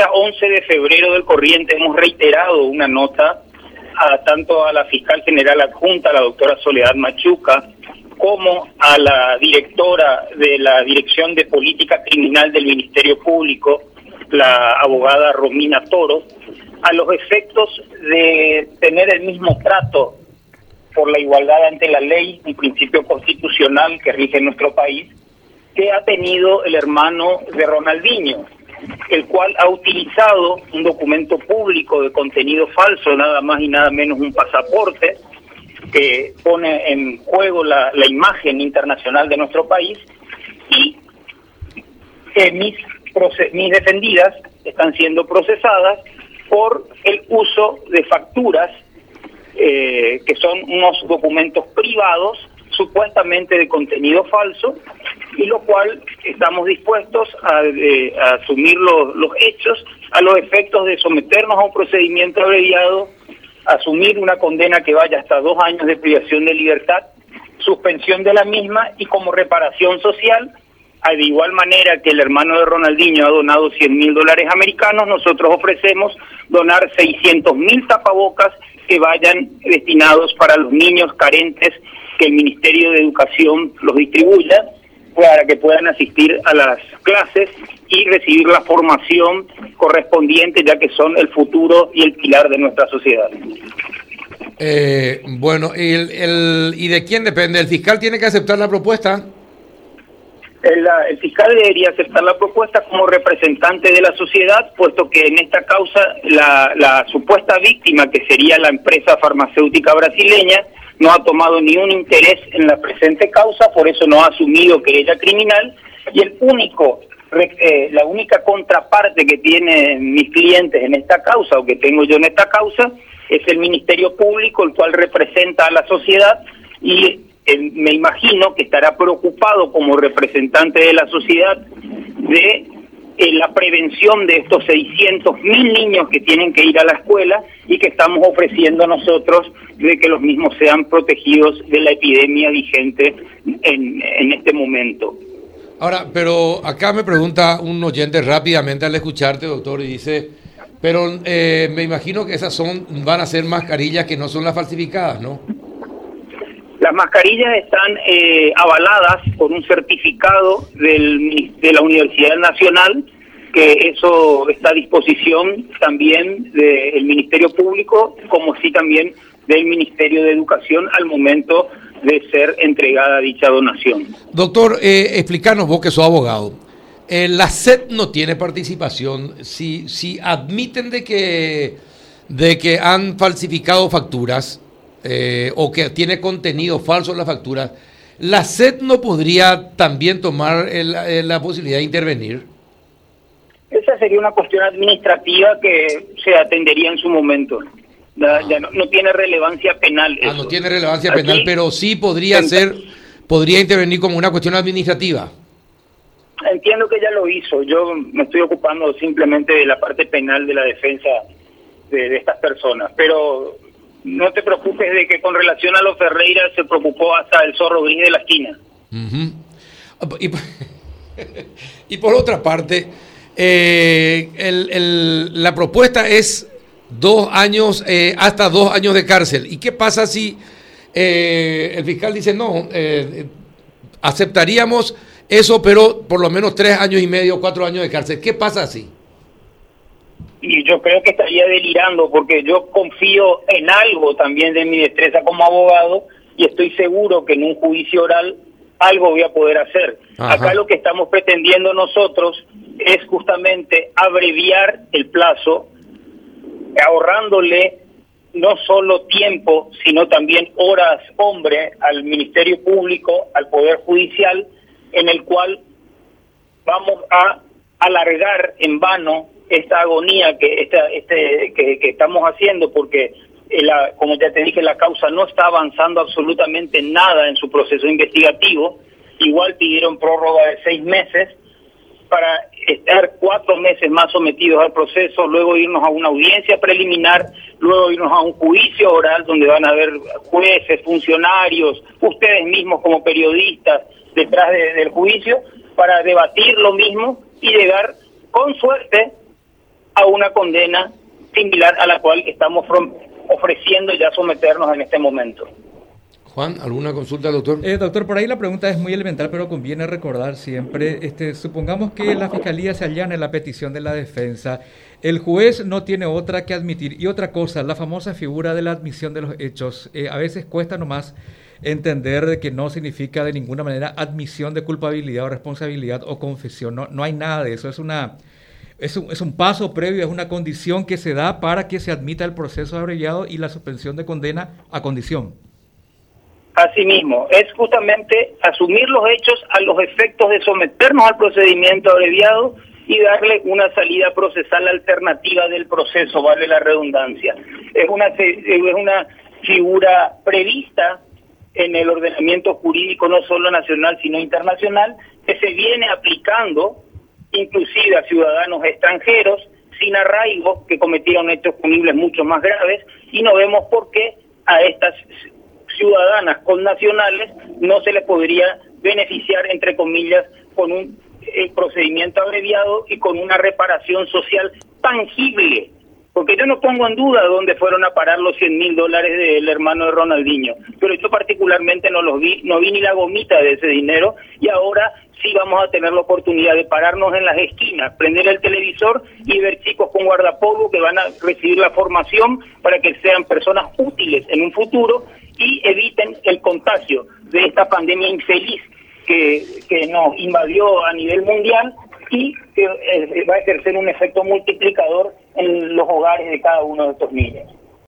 fecha 11 de febrero del corriente hemos reiterado una nota a tanto a la fiscal general adjunta, la doctora Soledad Machuca, como a la directora de la Dirección de Política Criminal del Ministerio Público, la abogada Romina Toro, a los efectos de tener el mismo trato por la igualdad ante la ley, un principio constitucional que rige nuestro país, que ha tenido el hermano de Ronaldinho, el cual ha utilizado un documento público de contenido falso, nada más y nada menos un pasaporte, que pone en juego la, imagen internacional de nuestro país, y mis, mis defendidas están siendo procesadas por el uso de facturas eh, que son unos documentos privados supuestamente de contenido falso y lo cual estamos dispuestos a, asumir los, los, hechos a los efectos de someternos a un procedimiento abreviado, asumir una condena que vaya hasta dos años de privación de libertad, suspensión de la misma y como reparación social, de igual manera que el hermano de Ronaldinho ha donado 100 mil dólares americanos, nosotros ofrecemos donar 600 mil tapabocas que vayan destinados para los niños carentes que el Ministerio de Educación los distribuya para que puedan asistir a las clases y recibir la formación correspondiente, ya que son el futuro y el pilar de nuestra sociedad. Eh, bueno, ¿y, el, ¿y de quién depende? ¿El fiscal tiene que aceptar la propuesta? El, el, fiscal debería aceptar la propuesta como representante de la sociedad, puesto que en esta causa la, la supuesta víctima, que sería la empresa farmacéutica brasileña, no ha tomado ni un interés en la presente causa, por eso no ha asumido que ella criminal, y el único, eh, la única contraparte que tienen mis clientes en esta causa, o que tengo yo en esta causa, es el Ministerio Público, el cual representa a la sociedad, y eh, me imagino que estará preocupado como representante de la sociedad de la prevención de estos 600 mil niños que tienen que ir a la escuela y que estamos ofreciendo nosotros de que los mismos sean protegidos de la epidemia vigente en, en este momento. Ahora, pero acá me pregunta un oyente rápidamente al escucharte, doctor, y dice, pero eh, me imagino que esas son van a ser mascarillas que no son las falsificadas, ¿no? Las mascarillas están eh, avaladas por un certificado del, de la Universidad Nacional, que eso está a disposición también del Ministerio Público, como sí también del Ministerio de Educación al momento de ser entregada dicha donación. Doctor, eh, explícanos vos que sos abogado. Eh, la SED no tiene participación. Si, si admiten de que, de que han falsificado facturas, eh, o que tiene contenido falso en la factura, ¿la SED no podría también tomar la posibilidad de intervenir? Esa sería una cuestión administrativa que se atendería en su momento. Ya, no, tiene relevancia penal. Ah, no tiene relevancia penal, pero sí podría ser, podría intervenir como una cuestión administrativa. Entiendo que ya lo hizo. Yo me estoy ocupando simplemente de la parte penal de la defensa de estas personas. Pero no te preocupes de que con relación a los Ferreira se preocupó hasta el zorro gris de la esquina. y, por otra parte, eh, el, la propuesta es dos años, eh, hasta dos años de cárcel. ¿Y qué pasa si eh, el fiscal dice no, aceptaríamos eso, pero por lo menos tres años y medio, cuatro años de cárcel? ¿Qué pasa así? Y yo creo que estaría delirando porque yo confío en algo también de mi destreza como abogado y estoy seguro que en un juicio oral algo voy a poder hacer. Acá lo que estamos pretendiendo nosotros es justamente abreviar el plazo, ahorrándole no solo tiempo, sino también horas hombre al Ministerio Público, al Poder Judicial, en el cual vamos a alargar en vano esta agonía que, esta, este, que, estamos haciendo, porque, eh, como ya te dije, la causa no está avanzando absolutamente nada en su proceso investigativo. Igual pidieron prórroga de seis meses para estar cuatro meses más sometidos al proceso, luego irnos a una audiencia preliminar, luego irnos a un juicio oral donde van a haber jueces, funcionarios, ustedes mismos como periodistas detrás del juicio, para debatir lo mismo y llegar con suerte a una condena similar a la cual estamos ofreciendo ya someternos en este momento. Juan, ¿alguna consulta, doctor? Eh, doctor, por ahí la pregunta es muy elemental, pero conviene recordar siempre, este, supongamos que la Fiscalía se allana en la petición de la defensa, el juez no tiene otra que admitir. Y otra cosa, la famosa figura de la admisión de los hechos, eh, a veces cuesta nomás entender que no significa de ninguna manera admisión de culpabilidad o responsabilidad o confesión, no, no hay nada de eso, es una... Es un, es un paso previo, es una condición que se da para que se admita el proceso abreviado y la suspensión de condena a condición. Asimismo, es justamente asumir los hechos a los efectos de someternos al procedimiento abreviado y darle una salida procesal alternativa del proceso, vale la redundancia. Es una, es una figura prevista en el ordenamiento jurídico no solo nacional sino internacional que se viene aplicando inclusive a ciudadanos extranjeros sin arraigo que cometieron hechos punibles mucho más graves y no vemos por qué a estas ciudadanas con nacionales no se les podría beneficiar, entre comillas, con un eh, procedimiento abreviado y con una reparación social tangible. Porque yo no pongo en duda dónde fueron a parar los 100 mil dólares del hermano de Ronaldinho, pero yo particularmente no los vi, no vi ni la gomita de ese dinero y ahora sí vamos a tener la oportunidad de pararnos en las esquinas, prender el televisor y ver chicos con guardapolvo que van a recibir la formación para que sean personas útiles en un futuro y eviten el contagio de esta pandemia infeliz que, que nos invadió a nivel mundial y eh, va a ejercer un efecto multiplicador en los hogares de cada uno de estos niños.